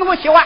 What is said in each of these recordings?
给我喜欢。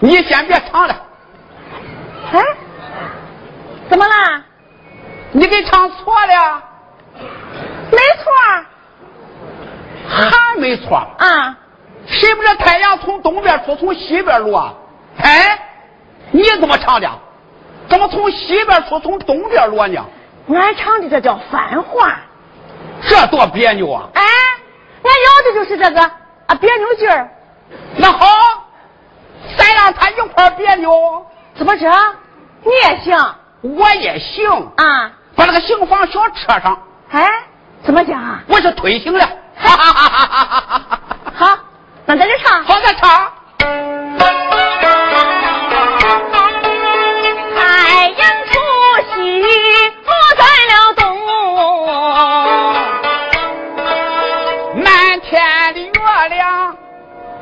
你先别唱了。哎，怎么啦？你给唱错了。没错。还没错。啊。谁不知太阳从东边出，从西边落啊？哎，你怎么唱的？怎么从西边出，从东边落呢？俺唱的这叫反话。这多别扭啊！哎，俺要的就是这个啊别扭劲儿。那好。他一块别扭，怎么着？你也行，我也行啊！把那个刑房小车上，哎，怎么讲？我是推行了。好，那咱这唱。好，咱唱。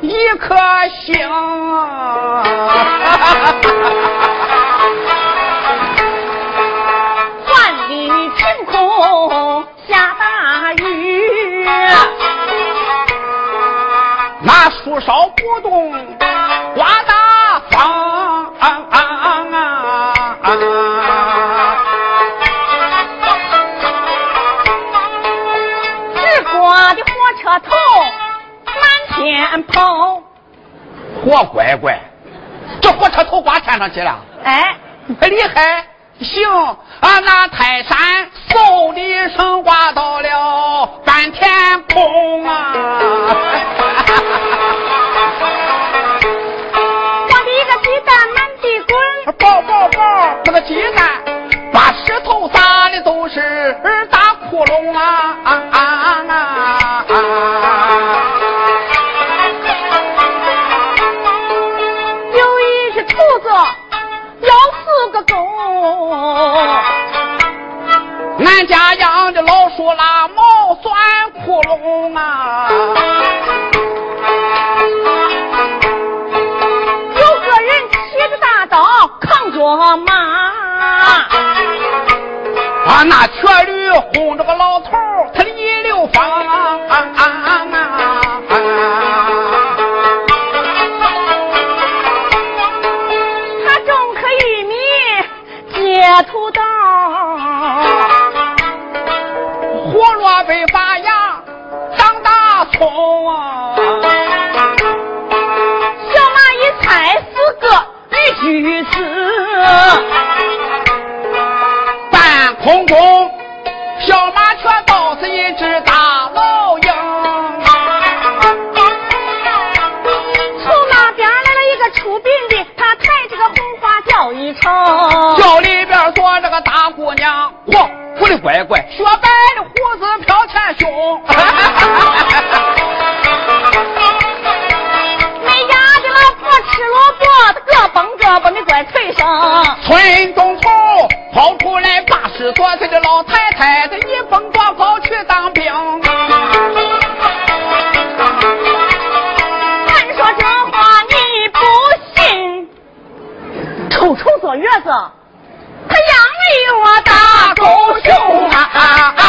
一颗星，万里晴空下大雨，拿树梢天跑，我乖乖，这火车头挂天上去了。哎，厉害！行，啊，那泰山嗖的一声挂到了半天空啊！我的一个鸡蛋满地滚，爆爆爆！那个鸡蛋把石头砸的都是大窟窿啊啊啊啊！家养的老鼠拉毛钻窟窿啊！有个人提着大刀扛着马，把，那瘸驴轰着个老头，胡萝卜发芽长大葱啊！小蚂蚁踩死个绿锯子，半空中小麻雀倒是一只大老鹰。从那边来了一个出殡的，他抬着个红花轿一程，轿里边坐着个大姑娘，嚯！我的乖乖，雪白村东头跑出来八十多岁的老太太，她一风刮跑去当兵。俺说这话你不信，臭臭坐月子，他养了我大狗熊啊！啊啊